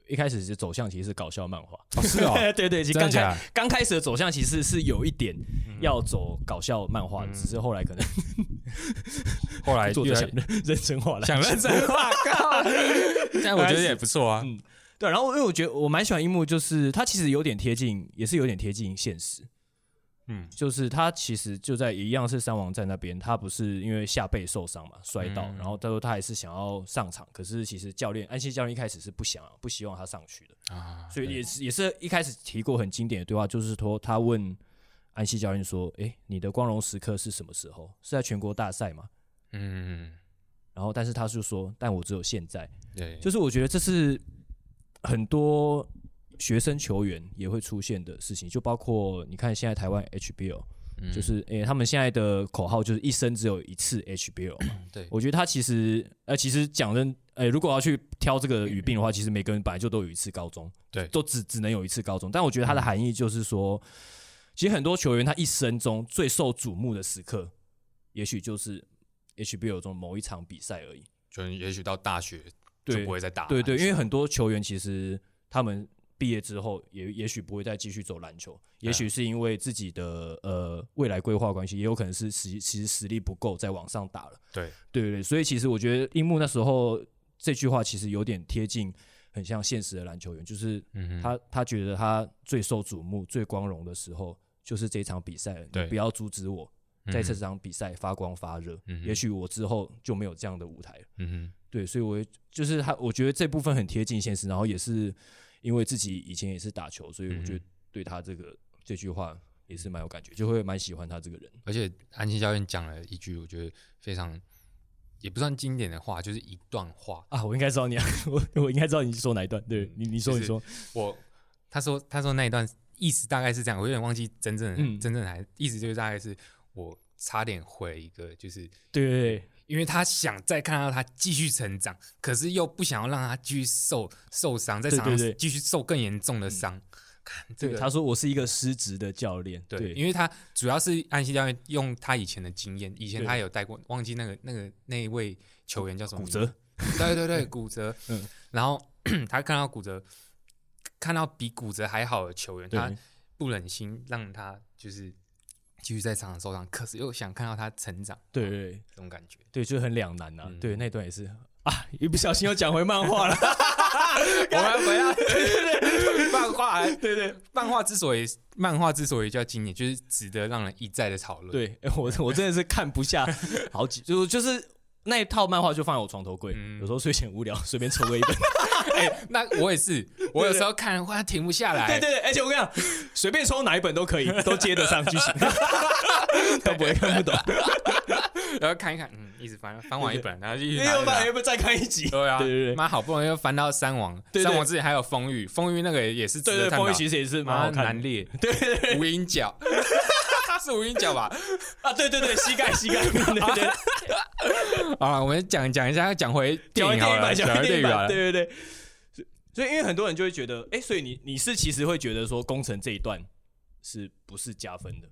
一开始是走向其实是搞笑漫画，哦，是哦，(laughs) 对对，其实刚？开刚开始的走向其实是有一点嗯要走搞笑漫画的，只是后来可能 (laughs) 后来 (laughs) 作者想认认真化了，想认真画，靠！但我觉得也不错啊。嗯对，然后因为我觉得我蛮喜欢樱木，就是他其实有点贴近，也是有点贴近现实。嗯就是他其实就在一样是三王在那边，他不是因为下背受伤嘛摔倒，嗯然后他说他还是想要上场，可是其实教练安西教练一开始是不想不希望他上去的，啊，所以也是也是一开始提过很经典的对话，就是说他问安西教练说：“诶，你的光荣时刻是什么时候？是在全国大赛吗嗯，？”然后但是他就说：“但我只有现在。”对，就是我觉得这是很多学生球员也会出现的事情，就包括你看现在台湾 HBO，、嗯就是诶、他们现在的口号就是一生只有一次 HBO 嘛。对，我觉得他其实呃，其实讲真，诶、如果要去挑这个语病的话，其实每个人本来就都有一次高中，对都只只能有一次高中。但我觉得它的含义就是说，其实很多球员他一生中最受瞩目的时刻，也许就是 HBO 中某一场比赛而已。就也许到大学就不会再打篮球。对对，因为很多球员其实他们毕业之后也也许不会再继续走篮球，也许是因为自己的呃未来规划关系，也有可能是实其实实力不够再往上打了。对对对对，所以其实我觉得樱木那时候这句话其实有点贴近，很像现实的篮球员，就是他他觉得他最受瞩目、最光荣的时候就是这场比赛，对你不要阻止我在这场比赛发光发热，嗯也许我之后就没有这样的舞台了。嗯哼，对，所以我就是他，我觉得这部分很贴近现实，然后也是因为自己以前也是打球，所以我觉得对他这个这句话也是蛮有感觉，就会蛮喜欢他这个人。而且安琪教练讲了一句我觉得非常也不算经典的话，就是一段话。啊，我应该知道你，(laughs) 我我应该知道你说哪一段。对你，你说就是你说，我他说他说那一段意思大概是这样，我有点忘记真正的、嗯真正的还意思就是大概是我差点毁一个，就是对对对，因为他想再看到他继续成长，可是又不想要让他继续受受伤，在场上继续受更严重的伤。看这对，个他说我是一个失职的教练。对，对，因为他主要是安西教练用他以前的经验，以前他有带过，忘记那个那个那一位球员叫什么？骨折，对对对，骨折。(laughs) 嗯然后 (clears throat) 他看到骨折，看到比骨折还好的球员，他不忍心让他就是继续在场上受伤，可是又想看到他成长，对对对这种感觉。对，就很两难呐、嗯对，那段也是啊，一不小心又讲回漫画了。(laughs) 我们回来 (laughs) 漫画，对对，漫画之所以漫画之所以叫经典，就是值得让人一再的讨论。，对我我真的是看不下好几，就就是那一套漫画就放在我床头柜，嗯有时候睡前无聊 (laughs) 随便抽个一本。(laughs) 哎、那我也是，我有时候看忽然停不下来。对 (laughs) 对对，而且我跟你讲，随便抽哪一本都可以，都接得上剧情，都不会看不懂。然后看一看，嗯，一直翻翻完一本，然后就一直因为我们拿着拿要不要再看一集？对啊，对对对妈好不容易又翻到三王，三王之前还有风雨，风雨那个也是值对对，得风雨其实也是蛮好看。难裂，对对对无影脚，是无影脚吧？啊，对对对，膝盖膝盖，对 (laughs) 对对，啊，我们讲讲一下，讲回电影好了，讲回电影好了。对对对。所以因为很多人就会觉得，哎，所以你你是其实会觉得说工程这一段是不是加分的？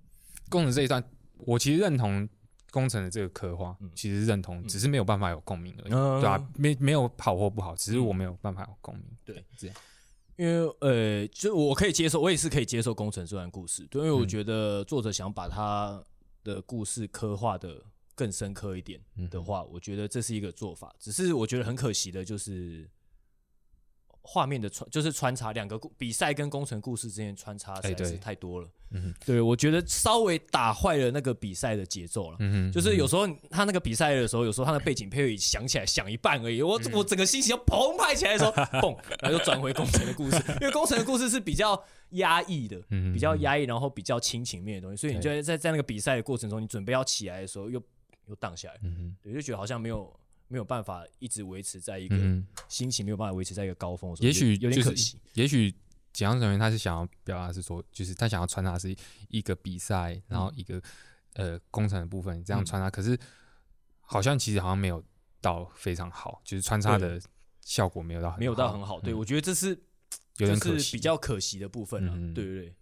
工程这一段，我其实认同工程的这个刻画，嗯其实认同，只是没有办法有共鸣而已，嗯对啊，没没有好或不好，只是我没有办法有共鸣。对，这样，因为呃，就我可以接受，我也是可以接受工程这段故事，对，因为我嗯觉得作者想把他的故事刻画的更深刻一点嗯的话，我觉得这是一个做法。只是我觉得很可惜的就是画面的穿，就是穿插两个故比赛跟工程故事之间穿插实在是太多了。嗯，对我觉得稍微打坏了那个比赛的节奏了。嗯哼，就是有时候他那个比赛的时候，有时候他的背景配乐响起来响一半而已，我、嗯我整个心情要澎湃起来的时候，(laughs) 嘣，然后就转回工程的故事，因为工程的故事是比较压抑的，嗯比较压抑，然后比较亲情面的东西，所以你就在在在那个比赛的过程中，你准备要起来的时候又又荡下来，嗯哼，对，就觉得好像没有没有办法一直维持在一个、嗯，心情没有办法维持在一个高峰的时候，也许有点就是可惜，也许蒋阳成员他是想要表达是说，就是他想要传达是一个比赛，然后一个呃工程的部分这样嗯。穿插，可是好像其实好像没有到非常好，就是穿插的效果没有到很没有到很好，对嗯。我觉得这是有点可惜，就是比较可惜的部分了，嗯。对对对。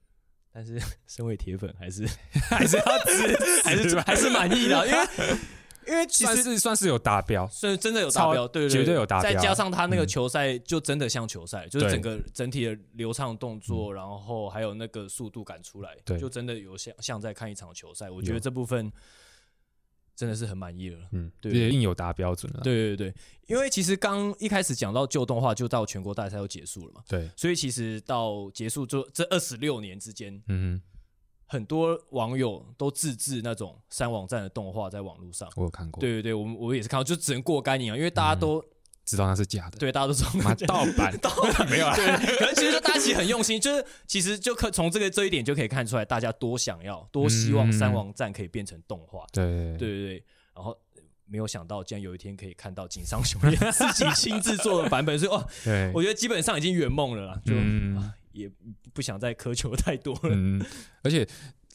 但是 (laughs) 身为铁粉，还是 (laughs) 还是要支还是还是满意的，因为因为其算实是算是有达标，是真的有达标，超对对对，绝对有达标。再加上他那个嗯。球赛就真的像球赛，就是对。整个整体的流畅动作，然后还有那个速度感出来，对。就真的有像像在看一场球赛。我觉得有。这部分真的是很满意了。嗯，对。也硬有达标准了，对对对，因为其实刚一开始讲到旧动画，就到全国大赛都结束了嘛，对，所以其实到结束就这二十六年之间，嗯很多网友都自制那种三网站的动画在网络上。我有看过，对对对，我们我也是看到，就只能过干瘾啊，因为大家都、知道那是假的，对大家都知道妈盗版，盗版。(laughs) (laughs) 没有啦，对，可能其实大家其实很用心，就是其实就可从这个这一点就可以看出来，大家多想要、多希望嗯三王战可以变成动画。对。对对对，然后呃没有想到，竟然有一天可以看到井上雄彦自己亲自做的版本，所以哦，(laughs) 对，我觉得基本上已经圆梦了啦，就、嗯。啊也不想再苛求太多了。嗯，而且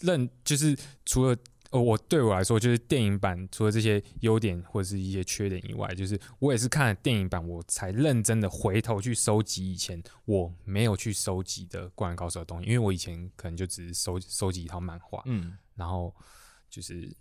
认就是除了呃，我对我来说，就是电影版除了这些优点或者是一些缺点以外，就是我也是看了电影版，我才认真的回头去收集以前我没有去收集的《灌篮高手》的东西，因为我以前可能就只是收收集一套漫画，嗯，然后就是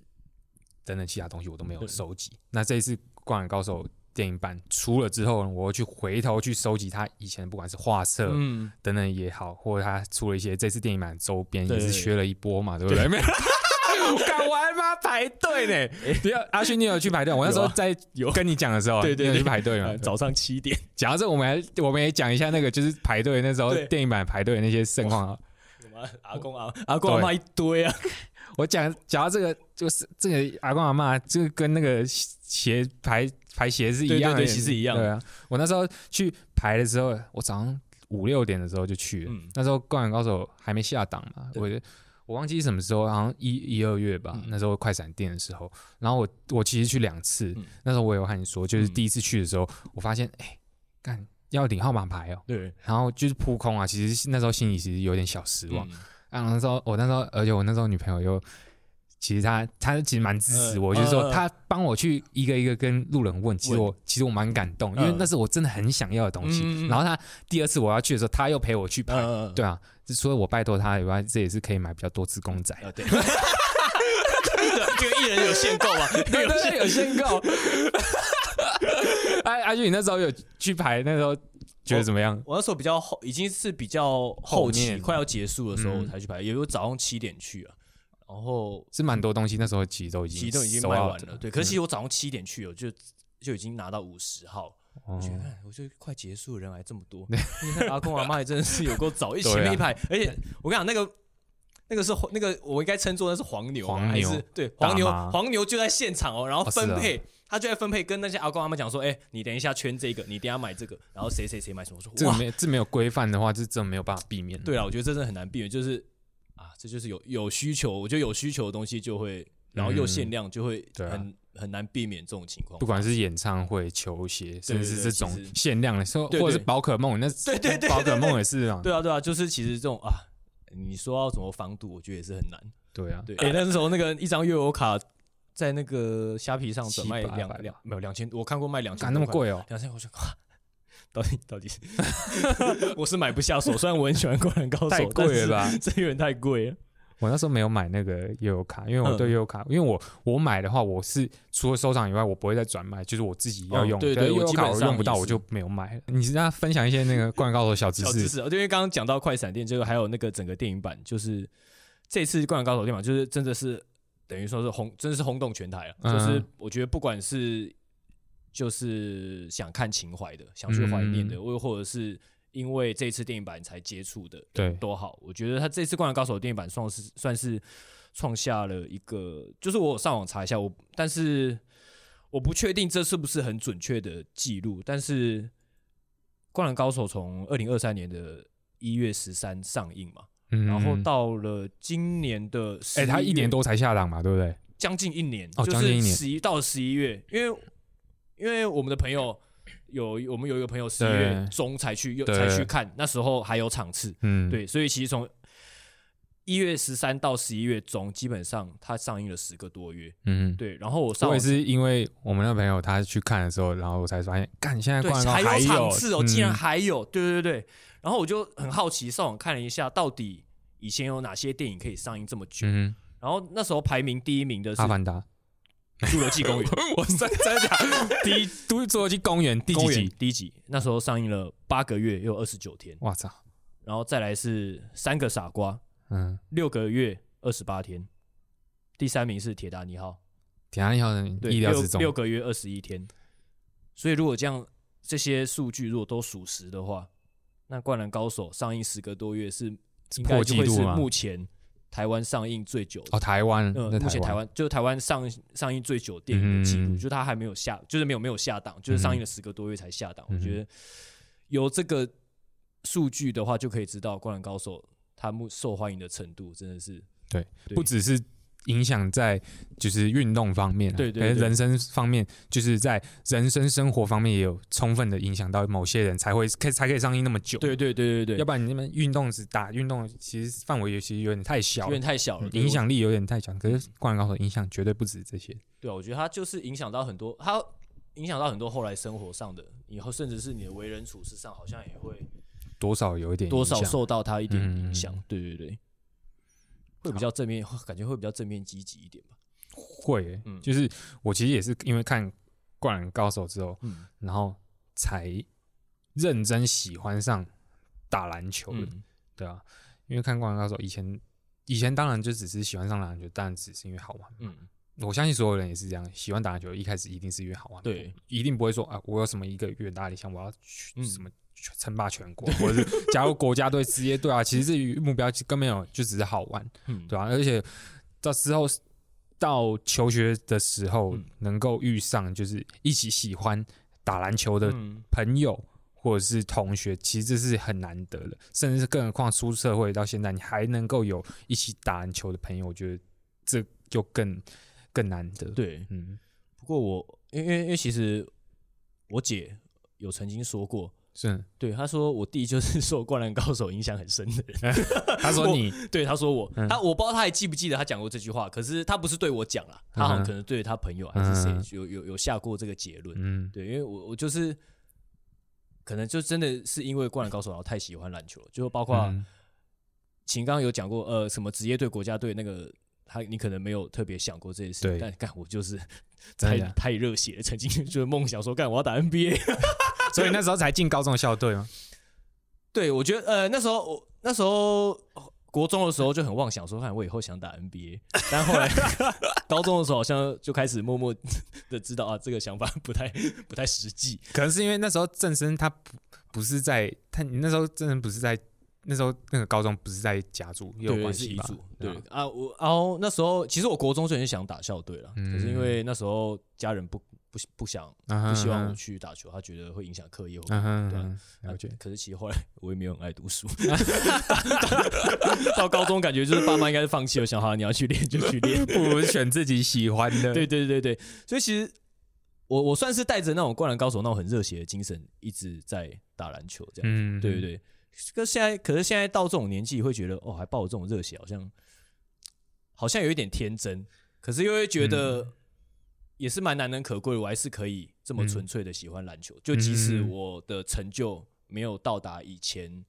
等等其他东西我都没有收集。那这一次《灌篮高手》电影版出了之后呢，我会去回头去收集他以前不管是画册，嗯，等等也好，或者他出了一些这次电影版周边，也是削了一波嘛，对不对？没有，(laughs) 干我还妈排队呢！你要阿勋，你有去排队？我那时候在有。跟你讲的时候，对对对去排队嘛呃？早上七点，(laughs) 讲到这，我们还我们也讲一下那个就是排队那时候对。电影版排队的那些盛况啊。什么阿公阿阿公阿妈一堆啊，(laughs) 我讲讲到这个，就是这个阿公阿妈，这个跟那个鞋排排鞋是一样的，其实一样对啊，我那时候去排的时候，我早上五六点的时候就去了。嗯。那时候《灌篮高手》还没下档嘛，对。我我忘记什么时候，好像一一二月吧，嗯。那时候快闪电的时候。然后我我其实去两次，嗯。那时候我有和你说，就是嗯。第一次去的时候，我发现哎，干要领号码牌哦，对，然后就是扑空啊。其实那时候心里其实有点小失望。嗯。啊，那时候我那时候，而且我那时候女朋友又，其实他他其实蛮支持嗯我，就是说嗯嗯她帮我去一个一个跟路人问，其实我其实我蛮感动，因为嗯那是我真的很想要的东西。然后他第二次我要去的时候，他又陪我去拍，嗯，对啊，这除了我拜托他以外，这也是可以买比较多只公仔。啊对。这个艺人有限购 (laughs) 嘛？对对对，有限购。(laughs) 哎，阿俊，你那时候有去排，那时候觉得怎么样？我那时候比较后，已经是比较后期，后快要结束的时候嗯我才去排，也有早上七点去啊，然后是蛮多东西，那时候其实都已经其实都已经卖完了。对，可是其实我早上七点去，我就就已经拿到五十号，觉得，我觉得快结束了，人还这么多。(laughs) 你看阿公阿妈也真的是有够早，一前面一排，而且我跟你讲，那个那个是那个我应该称作那是黄牛吧，黄牛还是对黄牛黄牛就在现场哦，然后分配。他就在分配，跟那些阿公阿妈讲说：“哎、你等一下圈这个，你等一下买这个，然后谁谁谁买什么。”我说：“哇，这个没这没有规范的话，这真的没有办法避免。对啊，我觉得这真的很难避免，就是啊，这就是有有需求，我觉得有需求的东西就会，然后又限量，就会很很难避免这种情况。不管是演唱会、球鞋，甚至是这种限量的，说对或者是宝可梦，那 (laughs) 对对对宝可梦也是啊，对啊，对啊，就是其实这种啊，你说要怎么防堵，我觉得也是很难。对啊，对，哎、那时候那个一张月游卡在那个虾皮上转卖700两两没有两千，我看过卖两千，敢那么贵哦？两千，我就哇，到底 (laughs) 到底是，(laughs) 我是买不下手。虽然我很喜欢《灌篮高手》，太贵了吧这有点太贵了。我那时候没有买那个悠游卡，因为我对嗯悠游卡，因为我我买的话，我是除了收藏以外，我不会再转卖，就是我自己要用。哦对对悠游卡我用不到，我就没有买了。你是要分享一些那个《灌篮高手》小知识？小知识，因为刚刚讲到快闪电，就是还有那个整个电影版，就是这次《灌篮高手》电影版，就是真的是等于说是轰，真的是轰动全台了。嗯就是我觉得不管是就是想看情怀的，想去怀念的，嗯或、或者是因为这次电影版才接触的，对都好。我觉得他这次《灌篮高手》电影版算是算是创下了一个，就是我上网查一下，我但是我不确定这是不是很准确的记录，但是《灌篮高手》从二零二三年的一月十三上映嘛，嗯然后到了今年的哎，他一年多多才下档嘛，对不对？将近一年，就哦将近一年是十一到十一月，因为因为我们的朋友有我们有一个朋友十一月中才去又才去看，那时候还有场次，嗯，对，所以其实从一月十三到十一月中，基本上它上映了十个多月，嗯，对，然后我上网我也是因为我们那个朋友他去看的时候，然后我才发现，干现在对灌篮还有场次哦，竟然嗯还有，对对对，然后我就很好奇，上网看了一下，到底以前有哪些电影可以上映这么久？嗯然后那时候排名第一名的，是阿凡达，《(laughs) 侏罗纪公园》(laughs) 我真真的假的？第一都是侏罗纪公园第几公园集？第一集，那时候上映了八个月又二十九天，我操，然后再来是《三个傻瓜》，嗯，六个月二十八天，第三名是《铁达尼号铁达尼号》，的对，意料之中，六六个月二十一天。所以如果这样这些数据如果都属实的话，那《灌篮高手》上映十个多月是应该破就会是纪录吗目前台湾上映最久的哦，台湾，嗯，目前台湾。就是台湾上上映最久电影的记录，嗯就它还没有下，就是没有没有下档，就是上映了十个多月才下档。我觉得有这个数据的话，就可以知道《灌篮高手》它目受欢迎的程度真的是对对。不只是影响在就是运动方面、啊，对对人生方面，就是在人生生活方面也有充分的影响到某些人，才会可以才可以上映那么久。对对对对对，要不然你那边运动只打运动，其实范围其实有点太小有点太小了，对影响力有点太小。可是《灌篮高手》影响绝对不止这些。对啊，我觉得它就是影响到很多，它影响到很多后来生活上的，以后甚至是你的为人处事上，好像也会多少有一点多少受到它一点嗯影响。对对对，会比较正面，感觉会比较正面积极一点吧。会欸、嗯就是我其实也是因为看《灌篮高手》之后，嗯然后才认真喜欢上打篮球的。嗯，对啊，因为看《灌篮高手》以前，以前当然就只是喜欢上篮球，当然只是因为好玩。嗯，我相信所有人也是这样，喜欢打篮球，一开始一定是因为好玩，对，一定不会说啊，我有什么一个远大的理想，我要去嗯什么称霸全国，或者是加入国家队、职业队啊。其实这目标根本没有，就只是好玩，嗯，对啊，而且到之后到求学的时候，嗯能够遇上就是一起喜欢打篮球的嗯，朋友或者是同学，其实这是很难得的，甚至是更何况出社会到现在，你还能够有一起打篮球的朋友，我觉得这就更更难得。，对。嗯，不过我因为因为其实我姐有曾经说过，是对她说我弟就是受《灌篮高手》影响很深的人。(laughs) 他说你 (laughs) 对，她说我，嗯她我不知道她还记不记得她讲过这句话，可是她不是对我讲了，她好像可能对她朋友还是谁嗯有有有下过这个结论。嗯对，因为我我就是可能就真的是因为《灌篮高手》然后太喜欢篮球了，就包括嗯秦刚刚有讲过，呃，什么职业队、国家队那个，他你可能没有特别想过这些事情，对但干我就是 (laughs) 太太热血了，曾经就是梦想说干我要打 NBA。(laughs) (laughs) 所以那时候才进高中的校队吗？对，我觉得呃那时候我那时候国中的时候就很妄想说，看我以后想打 NBA，但后来高中的时候好像就开始默默的知道啊，这个想法不太不太实际。可能是因为那时候郑生他不不是在他，你那时候郑生不是在那时候那个高中不是在甲组也有对，关系吧？对啊啊，我然后那时候其实我国中就很想打校队了，可是因嗯为那时候家人不不不不想嗯不希望我去打球，他觉得会影响课业对啊嗯哼，了解啊。可是其实后来我也没有很爱读书，(laughs) 到高中感觉就是爸妈应该是放弃了，想好你要去练就去练。不如选自己喜欢的。对对对对，所以其实我我算是带着那种灌篮高手那种很热血的精神，一直在打篮球这样。嗯，对对对，可是现在可是现在到这种年纪，会觉得哦，还抱有这种热血，好像好像有一点天真，可是又会觉得也是蛮难能可贵的。我还是可以这么纯粹的喜欢篮球，就即使嗯我的成就没有到达以前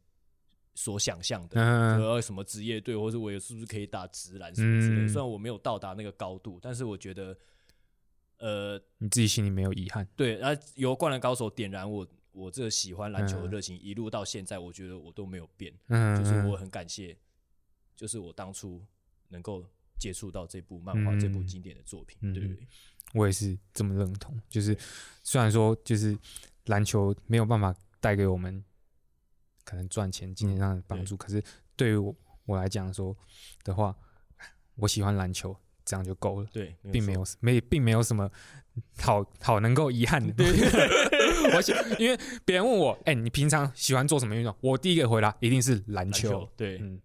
所想象的。嗯呃，什么职业队，或者我也是不是可以打直篮什么之类的？嗯虽然我没有到达那个高度，但是我觉得，呃，你自己心里没有遗憾。对，然后由灌篮高手点燃我我这个喜欢篮球的嗯热情，一路到现在，我觉得我都没有变。嗯，就是我很感谢，就是我当初能够接触到这部漫画、这部嗯经典的作品，嗯对不对？我也是这么认同。就是虽然说，就是篮球没有办法带给我们可能赚钱、金钱上的帮助，可是对于我我来讲说的话，我喜欢篮球，这样就够了，对，并没有没并没有什么好好能够遗憾的。(laughs) 我喜，因为别人问我，哎、你平常喜欢做什么运动？我第一个回答一定是篮篮球。球，对。嗯，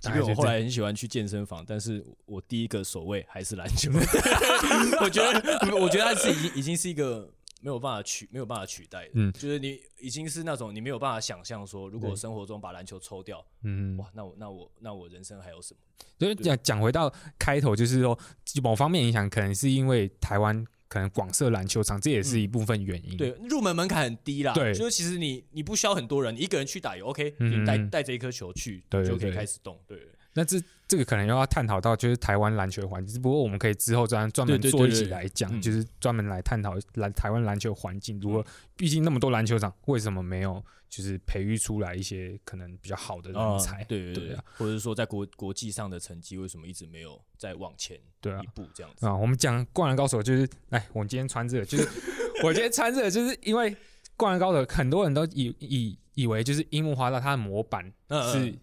即便我后来很喜欢去健身房，但是我第一个守卫还是篮球。(laughs) 我觉得，我觉得它是已经已经是一个没有办法取没有办法取代的，嗯就是你已经是那种你没有办法想象说，如果生活中把篮球抽掉，嗯，哇，那我那我那我人生还有什么？所以讲讲回到开头，就是说某方面影响，可能是因为台湾可能广设篮球场，这也是一部分原因。对，入门门槛很低啦。对就是其实你你不需要很多人，你一个人去打也 OK，嗯你带带着一颗球去，对对就可以开始动。对，那这这个可能又要探讨到就是台湾篮球环境，只不过我们可以之后专专门做一起对来讲，嗯就是专门来探讨篮台湾篮球环境如何。毕竟那么多篮球场，为什么没有就是培育出来一些可能比较好的人才？啊对对对或者是说在国国际上的成绩为什么一直没有再往前一步这样子？啊，我们讲灌篮高手就是，哎，我今天穿这个，就是 (laughs) 我今天穿这个，就是因为灌篮高手很多人都以以以为就是樱木花道他的模板嗯是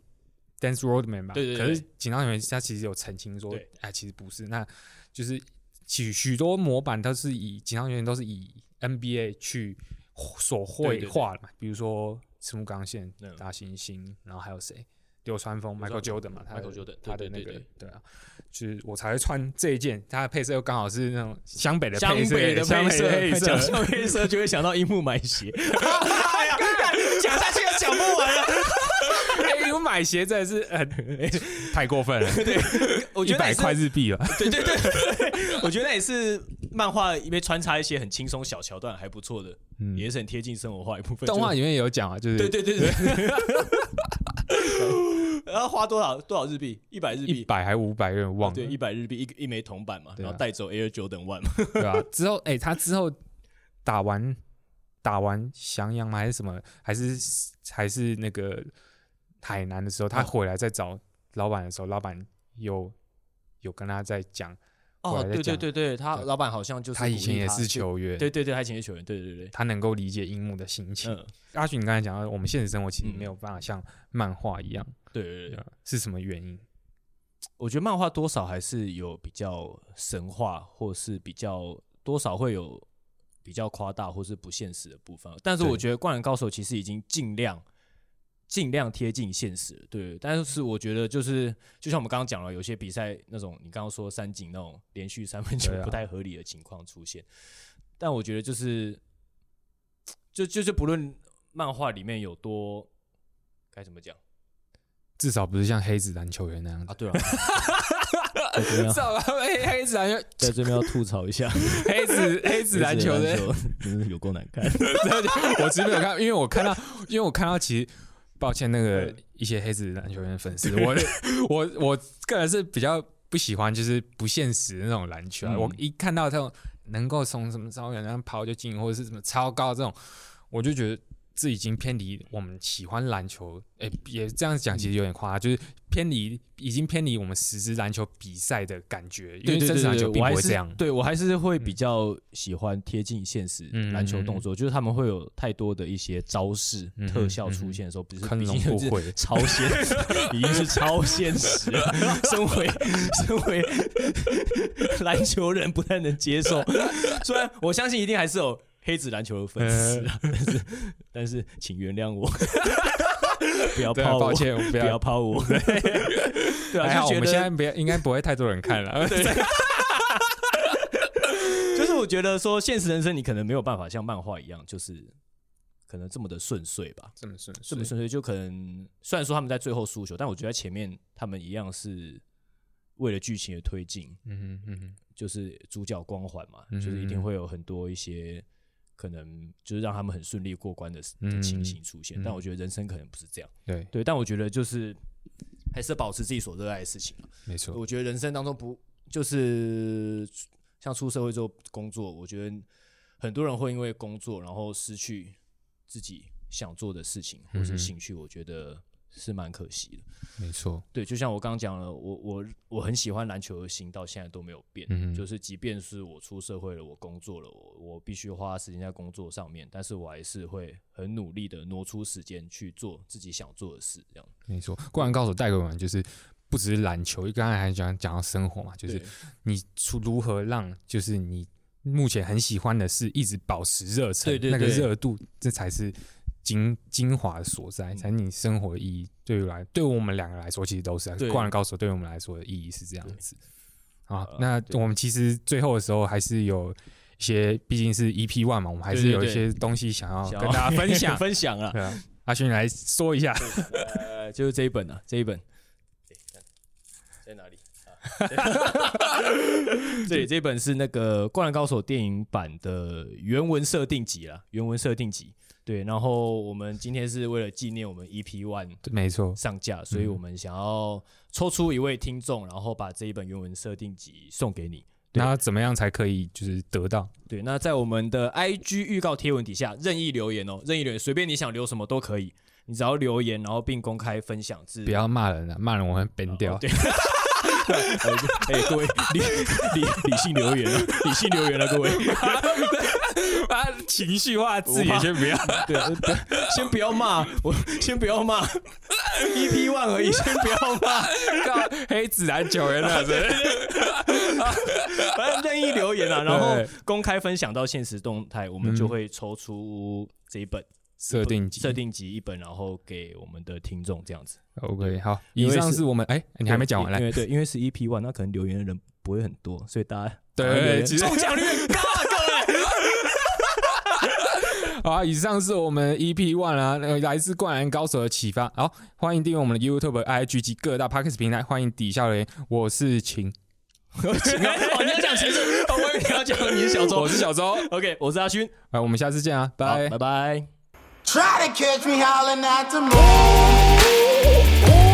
Dance Roadman 吧？对对对可是锦上员他其实有澄清说，哎，其实不是，那就是许许多模板都是以锦上员都是以 NBA 去所绘画的嘛，比如说赤木刚宪嗯、大猩猩，然后还有谁？流川枫、Michael Jordan 嘛，他 Michael Jordan，他的那个对啊，就是我才会穿这一件，它的配色又刚好是那种湘北的湘配色，北的湘北配色，配讲色，湘北配色就会想到樱木买鞋。(laughs) 哎呀，讲下去也讲不完了。哎，我买鞋真的是很 (laughs) 太过分了，对我觉得一百块日币了，对对对，(laughs) 我觉得那也是漫画里面穿插一些很轻松小桥段，还不错的，嗯也是很贴近生活化一部分。动画里面也有讲啊，就是对对对对。(laughs) 然后花多少多少日币？一百日币一币。百还五百，有点忘了，对，一百日币一个一枚铜板嘛，啊然后带走 Air Jordan One 嘛。对啊、之后，哎、他之后打完打完降阳吗？还是什么？还是还是那个海南的时候，他哦回来再找老板的时候，老板有有跟他在讲，哦，对对对对，他老板好像就是他以前也是，球员，对对对，他以前是球员，对对对他能够理解樱木的心情。嗯，(laughs) 阿俊，你刚才讲到，我们现实生活其实嗯没有办法像漫画一样，对对对对。是什么原因？(tsk) 我觉得漫画多少还是有比较神话，或是比较多少会有比较夸大或是不现实的部分。但是我觉得《灌篮高手》其实已经尽量尽量贴近现实，对。但是我觉得就是就像我们刚刚讲了，有些比赛那种你刚刚说三井那种连续三分球不太合理的情况出现，但我觉得就是就就是不论漫画里面有多该怎么讲至少不是像黑子篮球员那样子啊，。对啊。在这边要至少 (laughs) 黑黑子篮球，在这边要吐槽一下，(laughs) 黑子黑子篮球的有够难看。(laughs) 我其实没有看，因为我看到，因为我看到，其实抱歉，那个一些黑子篮球员的粉丝，我 (laughs) 我我个人是比较不喜欢就是不现实的那种篮球啊。嗯我一看到这种能够从什么超远上跑就进，或者是什么超高这种，我就觉得这已经偏离我们喜欢篮球，哎、也这样讲其实有点夸张，就是偏离已经偏离我们实质篮球比赛的感觉，因为真实篮球并我还是不会这样。对我还是会比较喜欢贴近现实嗯篮球动作，就是他们会有太多的一些招式、嗯特效出现的时候，不是坑毕竟是龙不会，超现实，(laughs) 已经是超现实了。(laughs) 身为身为篮球人，不太能接受。虽然我相信一定还是有黑子篮球的粉丝啊，(laughs) 但是但是请原谅我，(laughs) 不要抛我，抱歉，不不要抛我。(laughs) 对啊，还好我就觉得们现在不要，应该不会太多人看了。就是我觉得说现实人生你可能没有办法像漫画一样，就是可能这么的顺遂吧。这么顺，这么顺遂，就可能虽然说他们在最后输球，但我觉得前面他们一样是为了剧情的推进，嗯哼嗯哼，就是主角光环嘛，嗯就是一定会有很多一些可能就是让他们很顺利过关的的嗯情形出现。嗯但我觉得人生可能不是这样，对，对。但我觉得就是还是保持自己所热爱的事情啊。没错，我觉得人生当中不就是像出社会之后工作，我觉得很多人会因为工作然后失去自己想做的事情或嗯哼是兴趣，我觉得是蛮可惜的。没错，对，就像我刚刚讲了，我我我很喜欢篮球的心，到现在都没有变。嗯就是即便是我出社会了，我工作了，我我必须花时间在工作上面，但是我还是会很努力的挪出时间去做自己想做的事，这样。没错。灌篮高手带给我们就是不只是篮球，刚才还讲讲到生活嘛，就是你出如何让就是你目前很喜欢的事一直保持热忱，那个热度，这才是精精华的所嗯在，才是你生活的意义。对于来，对我们两个来说，其实都是灌篮高手对我们来说的意义是这样子。啊呃，那我们其实最后的时候还是有一些，毕竟是 EP one 嘛，我们还是有一些东西想要跟大家 (laughs) 分享。分享啊，对啊，阿勋来说一下。呃，就是这一本啊，(laughs) 这一本，在哪里？啊 (laughs) 对，这本是那个《灌篮高手》电影版的原文设定集啦，原文设定集。对，然后我们今天是为了纪念我们 EP One 没错，上架，所以嗯我们想要抽出一位听众，然后把这一本原文设定集送给你。那怎么样才可以就是得到？对，那在我们的 IG 预告贴文底下任意留言哦，任意留言，随便你想留什么都可以，你只要留言，然后并公开分享至不要骂人啊，骂人我会 ban 掉。哦对，(laughs) 哎、各位理理理性留言了，理性留言了，各位。(laughs) 啊，情绪化字眼先不要。对，先不要骂我，先不要骂 (laughs) EP One 而已，先不要骂，靠黑子篮球员那是。(laughs) 反正任意留言啊，然后公开分享到现实动态，我们就会抽出这一本设定集设定集一本，然后给我们的听众这样子。OK，好，以上是我们哎，你还没讲完来。因为对，因为是 EP One，那可能留言的人不会很多，所以大家对中奖率很高啊，各位。好啊，以上是我们 EP One 啊，那个来自灌篮高手的启发。好，欢迎订阅我们的 YouTube、IG 及各大 Podcast 平台，欢迎底下留言。我是秦，秦啊，哦，你要讲秦是，哦我以为你要讲你是小周我。是小周，OK，我是阿勋，啊，我们下次见啊，好拜拜。拜。Try to catch me howling at the moon.